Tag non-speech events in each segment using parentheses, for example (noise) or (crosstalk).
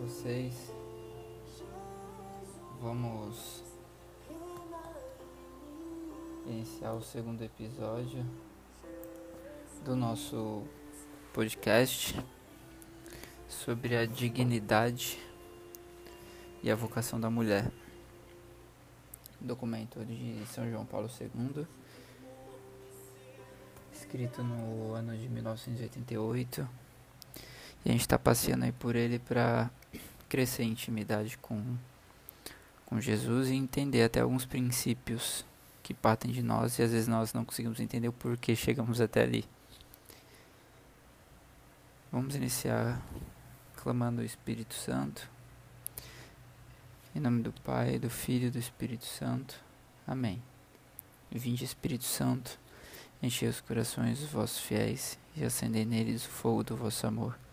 vocês? Vamos iniciar o segundo episódio do nosso podcast sobre a dignidade e a vocação da mulher. Documento de São João Paulo II, escrito no ano de 1988 e a gente está passeando aí por ele para crescer em intimidade com, com Jesus e entender até alguns princípios que partem de nós e às vezes nós não conseguimos entender o porquê chegamos até ali. Vamos iniciar clamando o Espírito Santo. Em nome do Pai, do Filho e do Espírito Santo. Amém. Vinde, Espírito Santo, enchei os corações dos vossos fiéis e acendei neles o fogo do vosso amor.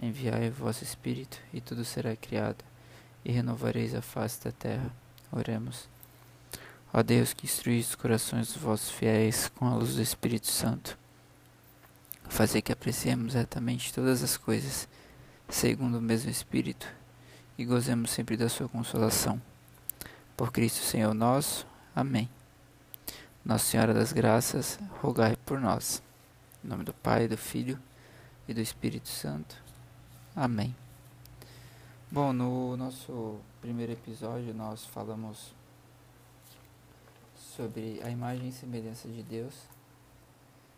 Enviai o vosso Espírito, e tudo será criado, e renovareis a face da terra. Oremos. Ó Deus, que instruís os corações dos vossos fiéis com a luz do Espírito Santo, fazer que apreciemos retamente todas as coisas, segundo o mesmo Espírito, e gozemos sempre da sua consolação. Por Cristo Senhor nosso. Amém. Nossa Senhora das Graças, rogai por nós. Em nome do Pai, do Filho e do Espírito Santo. Amém. Bom, no nosso primeiro episódio nós falamos sobre a imagem e semelhança de Deus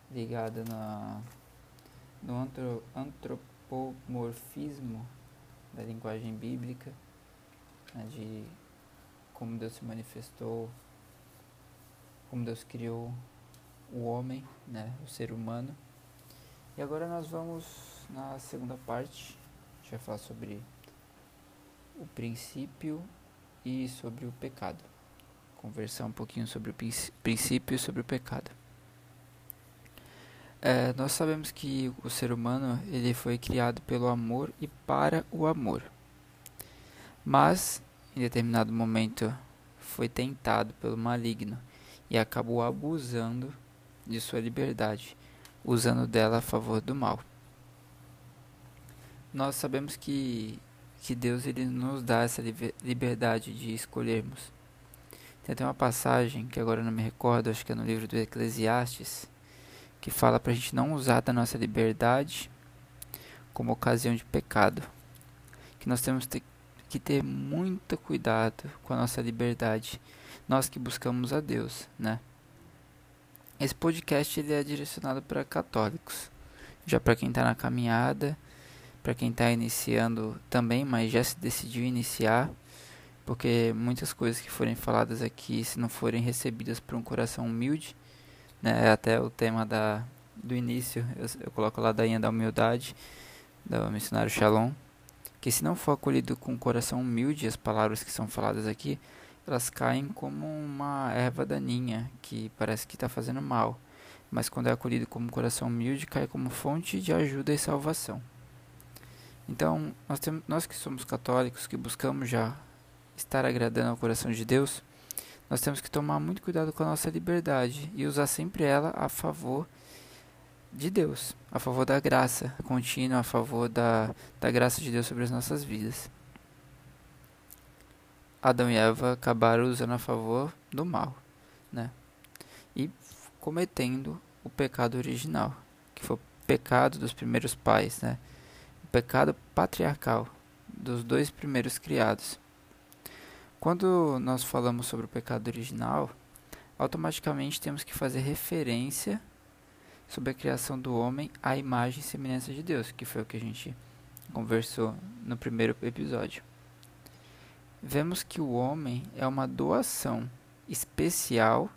ligada na, no antro, antropomorfismo da linguagem bíblica, né, de como Deus se manifestou, como Deus criou o homem, né, o ser humano. E agora nós vamos na segunda parte gente vai falar sobre o princípio e sobre o pecado. Conversar um pouquinho sobre o princípio e sobre o pecado. É, nós sabemos que o ser humano ele foi criado pelo amor e para o amor. Mas, em determinado momento, foi tentado pelo maligno e acabou abusando de sua liberdade, usando dela a favor do mal nós sabemos que, que Deus ele nos dá essa liberdade de escolhermos. Tem até uma passagem que agora não me recordo, acho que é no livro do Eclesiastes, que fala para a gente não usar da nossa liberdade como ocasião de pecado. Que nós temos que ter muito cuidado com a nossa liberdade, nós que buscamos a Deus, né? Esse podcast ele é direcionado para católicos, já para quem está na caminhada para quem está iniciando também, mas já se decidiu iniciar, porque muitas coisas que forem faladas aqui, se não forem recebidas por um coração humilde, né, é até o tema da, do início, eu, eu coloco lá daí da humildade, do missionário Shalom, que se não for acolhido com um coração humilde, as palavras que são faladas aqui, elas caem como uma erva daninha, que parece que está fazendo mal, mas quando é acolhido como um coração humilde, cai como fonte de ajuda e salvação. Então, nós, temos, nós que somos católicos, que buscamos já estar agradando ao coração de Deus, nós temos que tomar muito cuidado com a nossa liberdade e usar sempre ela a favor de Deus, a favor da graça contínua, a favor da, da graça de Deus sobre as nossas vidas. Adão e Eva acabaram usando a favor do mal, né? E cometendo o pecado original, que foi o pecado dos primeiros pais, né? Pecado patriarcal dos dois primeiros criados. Quando nós falamos sobre o pecado original, automaticamente temos que fazer referência sobre a criação do homem à imagem e semelhança de Deus, que foi o que a gente conversou no primeiro episódio. Vemos que o homem é uma doação especial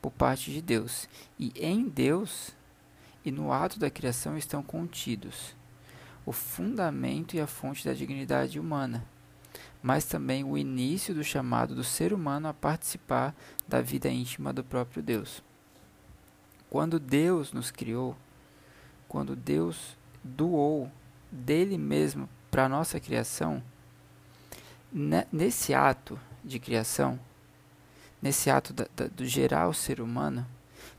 por parte de Deus, e em Deus e no ato da criação estão contidos o fundamento e a fonte da dignidade humana, mas também o início do chamado do ser humano a participar da vida íntima do próprio Deus. Quando Deus nos criou, quando Deus doou dele mesmo para a nossa criação, nesse ato de criação, nesse ato da, da, do gerar o ser humano,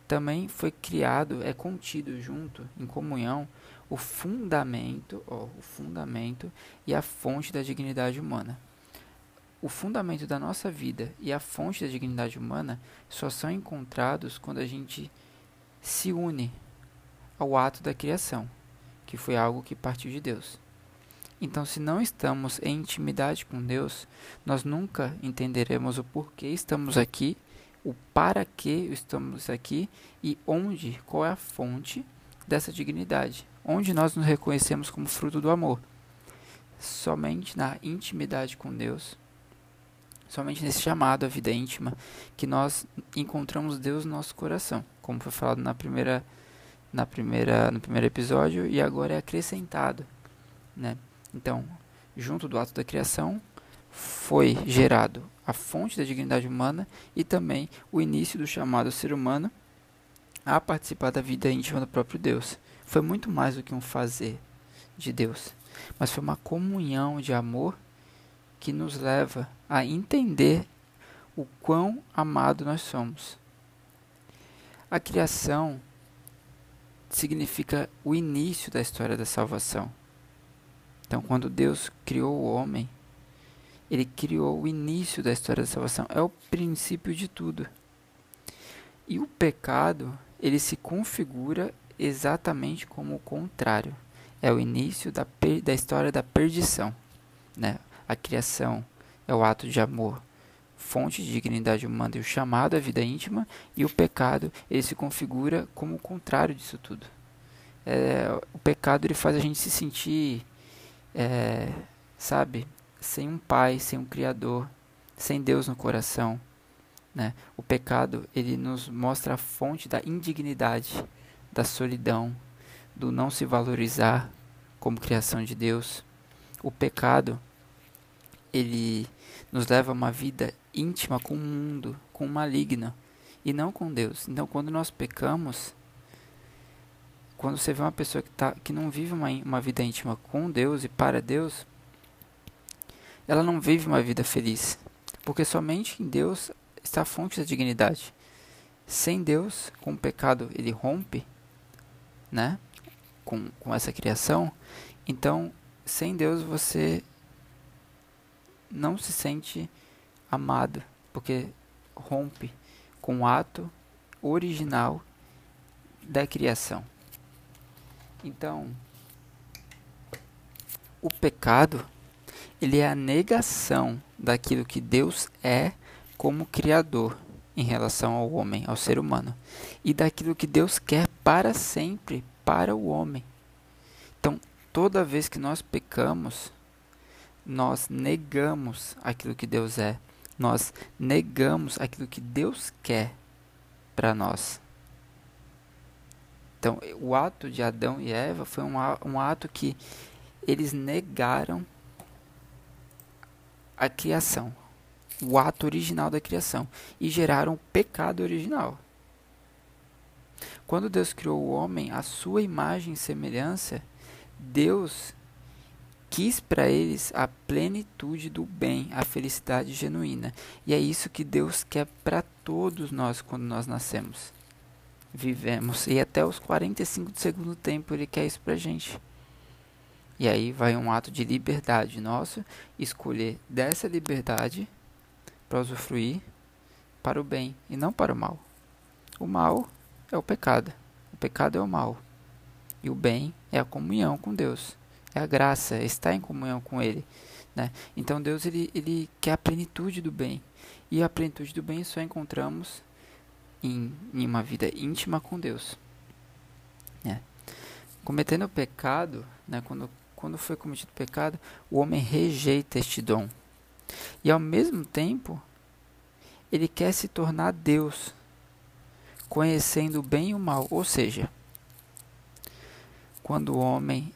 também foi criado, é contido junto, em comunhão, o fundamento, ó, o fundamento e a fonte da dignidade humana. O fundamento da nossa vida e a fonte da dignidade humana só são encontrados quando a gente se une ao ato da criação, que foi algo que partiu de Deus. Então, se não estamos em intimidade com Deus, nós nunca entenderemos o porquê estamos aqui, o para que estamos aqui e onde, qual é a fonte dessa dignidade, onde nós nos reconhecemos como fruto do amor. Somente na intimidade com Deus, somente nesse chamado à vida íntima, que nós encontramos Deus no nosso coração, como foi falado na primeira, na primeira, no primeiro episódio e agora é acrescentado, né? Então, junto do ato da criação, foi gerado a fonte da dignidade humana e também o início do chamado ser humano a participar da vida íntima do próprio Deus. Foi muito mais do que um fazer de Deus, mas foi uma comunhão de amor que nos leva a entender o quão amado nós somos. A criação significa o início da história da salvação. Então, quando Deus criou o homem, ele criou o início da história da salvação, é o princípio de tudo. E o pecado, ele se configura exatamente como o contrário. É o início da, da história da perdição. Né? A criação é o ato de amor, fonte de dignidade humana e o chamado à vida íntima, e o pecado ele se configura como o contrário disso tudo. É, o pecado ele faz a gente se sentir é, sabe, sem um pai, sem um criador, sem Deus no coração, né? O pecado ele nos mostra a fonte da indignidade, da solidão, do não se valorizar como criação de Deus. O pecado ele nos leva a uma vida íntima com o mundo, com o maligno e não com Deus. Então, quando nós pecamos, quando você vê uma pessoa que, tá, que não vive uma, uma vida íntima com Deus e para Deus, ela não vive uma vida feliz. Porque somente em Deus está a fonte da dignidade. Sem Deus, com o pecado, ele rompe, né? Com, com essa criação. Então, sem Deus, você não se sente amado, porque rompe com o ato original da criação. Então, o pecado ele é a negação daquilo que Deus é como criador em relação ao homem, ao ser humano, e daquilo que Deus quer para sempre para o homem. Então, toda vez que nós pecamos, nós negamos aquilo que Deus é, nós negamos aquilo que Deus quer para nós. Então, o ato de Adão e Eva foi um, ato que eles negaram a criação, o ato original da criação, e geraram o pecado original. Quando Deus criou o homem à sua imagem e semelhança, Deus quis para eles a plenitude do bem, a felicidade genuína. E é isso que Deus quer para todos nós quando nós nascemos vivemos. E até os 45 do segundo tempo ele quer isso pra gente. E aí vai um ato de liberdade nosso escolher dessa liberdade para usufruir para o bem e não para o mal. O mal é o pecado. O pecado é o mal. E o bem é a comunhão com Deus. É a graça, é estar em comunhão com Ele. Né? Então Deus ele, ele quer a plenitude do bem. E a plenitude do bem só encontramos em, em uma vida íntima com Deus. É. Cometendo o pecado, né, quando, quando foi cometido o pecado, o homem rejeita este dom. E ao mesmo tempo, ele quer se tornar Deus, conhecendo o bem e o mal. Ou seja, quando o homem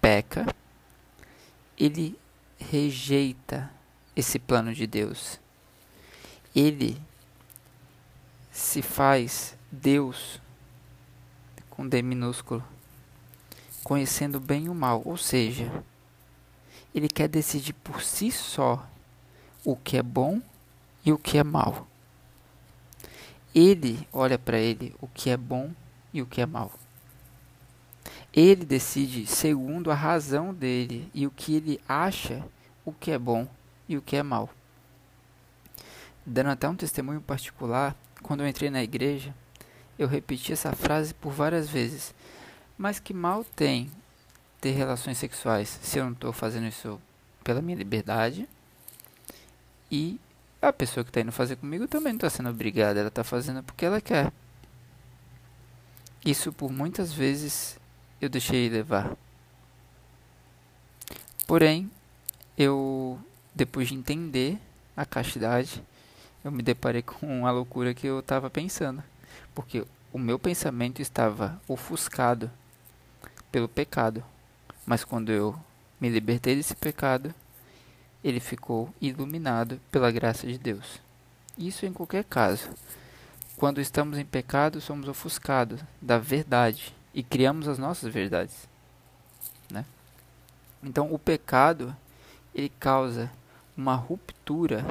peca, ele rejeita esse plano de Deus. Ele se faz Deus com D minúsculo, conhecendo bem o mal, ou seja, ele quer decidir por si só o que é bom e o que é mal. Ele olha para ele o que é bom e o que é mal. Ele decide segundo a razão dele e o que ele acha o que é bom e o que é mal. Dando até um testemunho particular, quando eu entrei na igreja, eu repeti essa frase por várias vezes. Mas que mal tem ter relações sexuais se eu não estou fazendo isso pela minha liberdade e a pessoa que está indo fazer comigo também não está sendo obrigada, ela está fazendo porque ela quer. Isso por muitas vezes eu deixei levar. Porém, eu, depois de entender a castidade, eu me deparei com a loucura que eu estava pensando. Porque o meu pensamento estava ofuscado pelo pecado. Mas quando eu me libertei desse pecado, ele ficou iluminado pela graça de Deus. Isso em qualquer caso. Quando estamos em pecado, somos ofuscados da verdade e criamos as nossas verdades. Né? Então, o pecado ele causa uma ruptura,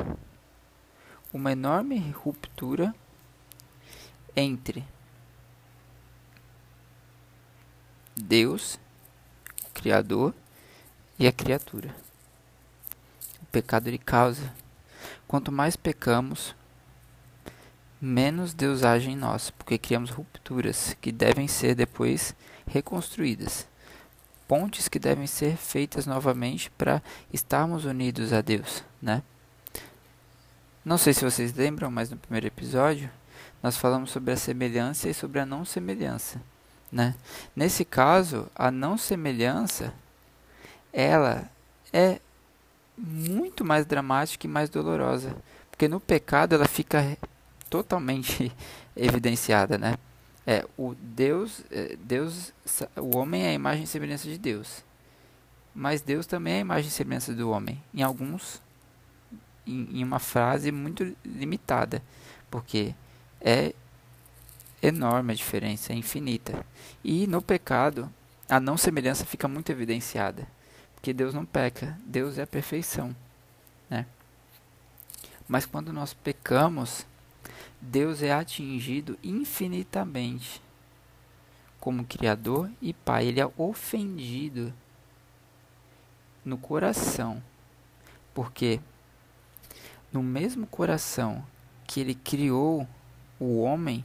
uma enorme ruptura entre Deus, Criador, e a criatura. O pecado ele causa. Quanto mais pecamos, menos Deus age em nós, porque criamos rupturas que devem ser depois reconstruídas. Pontes que devem ser feitas novamente para estarmos unidos a Deus, né? Não sei se vocês lembram, mas no primeiro episódio nós falamos sobre a semelhança e sobre a não semelhança, né? Nesse caso, a não semelhança ela é muito mais dramática e mais dolorosa, porque no pecado ela fica totalmente (laughs) evidenciada, né? É, o Deus, é, Deus, o homem é a imagem e semelhança de Deus. Mas Deus também é a imagem e semelhança do homem. Em alguns em, em uma frase muito limitada, porque é enorme a diferença, é infinita. E no pecado, a não semelhança fica muito evidenciada, porque Deus não peca, Deus é a perfeição, né? Mas quando nós pecamos, Deus é atingido infinitamente como Criador e Pai. Ele é ofendido no coração, porque no mesmo coração que ele criou o homem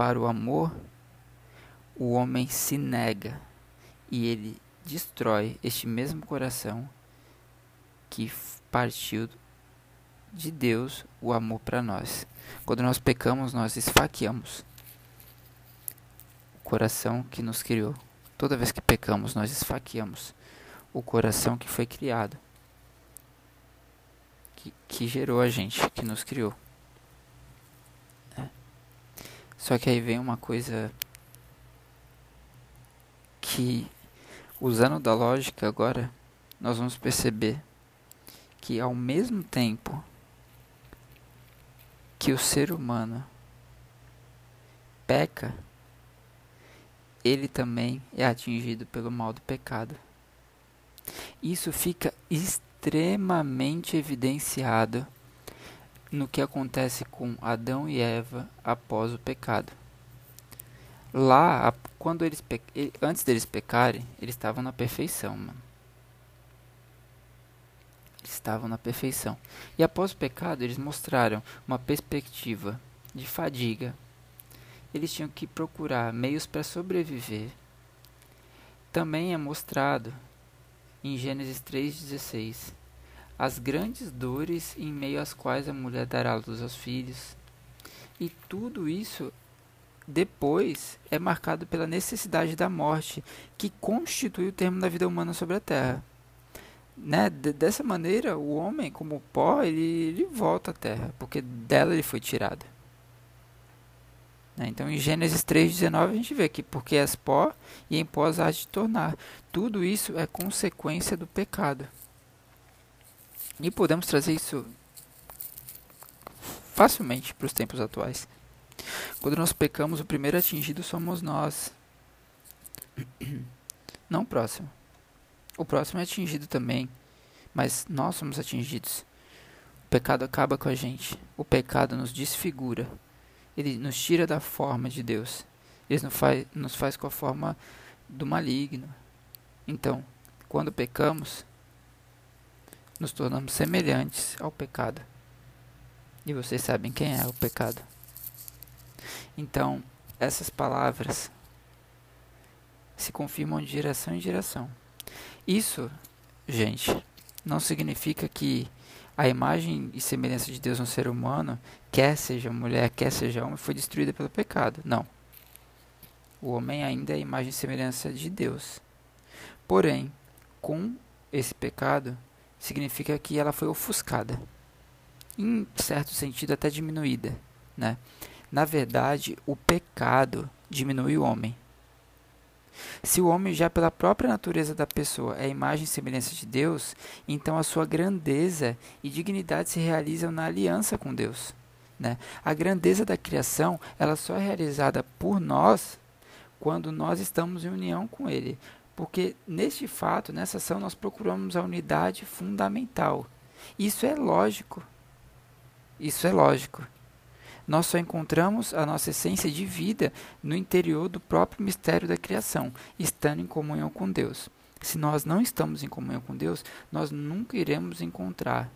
para o amor, o homem se nega e ele destrói este mesmo coração que partiu de Deus o amor para nós. Quando nós pecamos, nós esfaqueamos o coração que nos criou. Toda vez que pecamos, nós esfaqueamos o coração que foi criado, que, que gerou a gente, que nos criou. Só que aí vem uma coisa que, usando da lógica agora, nós vamos perceber que ao mesmo tempo que o ser humano peca, ele também é atingido pelo mal do pecado. Isso fica extremamente evidenciado no que acontece com Adão e Eva após o pecado. Lá, quando eles antes deles pecarem, eles estavam na perfeição, mano estavam na perfeição. E após o pecado, eles mostraram uma perspectiva de fadiga. Eles tinham que procurar meios para sobreviver. Também é mostrado em Gênesis 3,16 as grandes dores em meio às quais a mulher dará luz aos filhos. E tudo isso depois é marcado pela necessidade da morte, que constitui o termo da vida humana sobre a terra né, dessa maneira, o homem, como pó, ele, ele volta à terra, porque dela ele foi tirado. Né? Então, em Gênesis 3,19, a gente vê que porque és pó e em pó há de tornar. Tudo isso é consequência do pecado. E podemos trazer isso facilmente para os tempos atuais. Quando nós pecamos, o primeiro atingido somos nós, (clears throat) não o próximo. O próximo é atingido também, mas nós somos atingidos. O pecado acaba com a gente. O pecado nos desfigura. Ele nos tira da forma de Deus. Ele nos faz, nos faz com a forma do maligno. Então, quando pecamos, nos tornamos semelhantes ao pecado. E vocês sabem quem é o pecado. Então, essas palavras se confirmam de geração em geração. Isso, gente, não significa que a imagem e semelhança de Deus no ser humano, quer seja mulher, quer seja homem, foi destruída pelo pecado. Não. O homem ainda é imagem e semelhança de Deus. Porém, com esse pecado, significa que ela foi ofuscada. Em certo sentido, até diminuída. Né? Na verdade, o pecado diminui o homem. Se o homem já pela própria natureza da pessoa é imagem e semelhança de Deus, então a sua grandeza e dignidade se realizam na aliança com Deus. Né? A grandeza da criação ela só é realizada por nós quando nós estamos em união com Ele. Porque neste fato, nessa ação, nós procuramos a unidade fundamental. Isso é lógico. Isso é lógico nós só encontramos a nossa essência de vida no interior do próprio mistério da criação, estando em comunhão com Deus. Se nós não estamos em comunhão com Deus, nós nunca iremos encontrar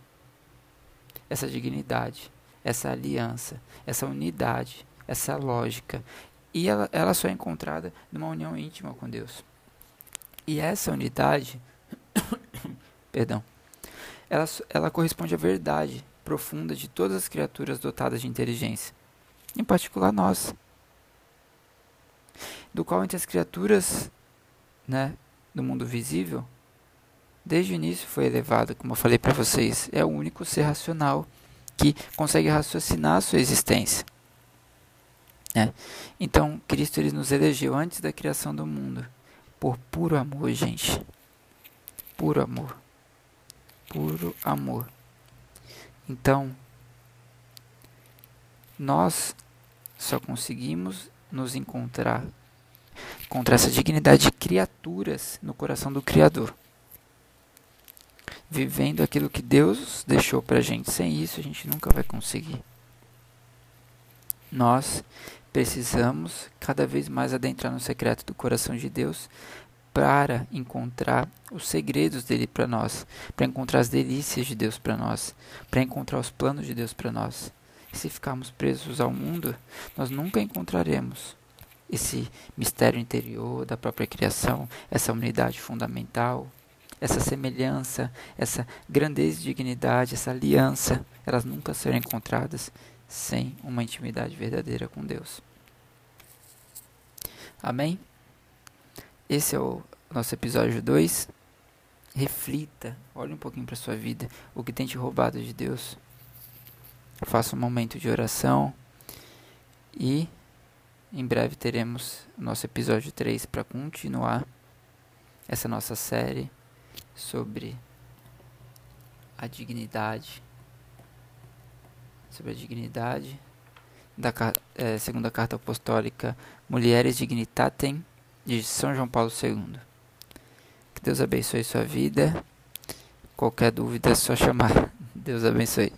essa dignidade, essa aliança, essa unidade, essa lógica. E ela, ela só é encontrada numa união íntima com Deus. E essa unidade, (coughs) perdão, ela, ela corresponde à verdade profunda de todas as criaturas dotadas de inteligência, em particular nós, do qual entre as criaturas né, do mundo visível, desde o início foi elevado, como eu falei para vocês, é o único ser racional que consegue raciocinar a sua existência. Né? Então, Cristo ele nos elegeu antes da criação do mundo, por puro amor, gente. Puro amor. Puro amor. Então, nós só conseguimos nos encontrar contra essa dignidade de criaturas no coração do Criador. Vivendo aquilo que Deus deixou para gente. Sem isso, a gente nunca vai conseguir. Nós precisamos cada vez mais adentrar no secreto do coração de Deus para encontrar os segredos dele para nós, para encontrar as delícias de Deus para nós, para encontrar os planos de Deus para nós. E se ficarmos presos ao mundo, nós nunca encontraremos esse mistério interior da própria criação, essa unidade fundamental, essa semelhança, essa grandeza e dignidade, essa aliança, elas nunca serão encontradas sem uma intimidade verdadeira com Deus. Amém? Esse é o nosso episódio 2. Reflita, olhe um pouquinho para sua vida, o que tem te roubado de Deus. Faça um momento de oração e em breve teremos nosso episódio 3 para continuar essa nossa série sobre a dignidade sobre a dignidade da é, segunda carta apostólica Mulheres Dignitatem de São João Paulo II. Que Deus abençoe sua vida. Qualquer dúvida é só chamar. Deus abençoe.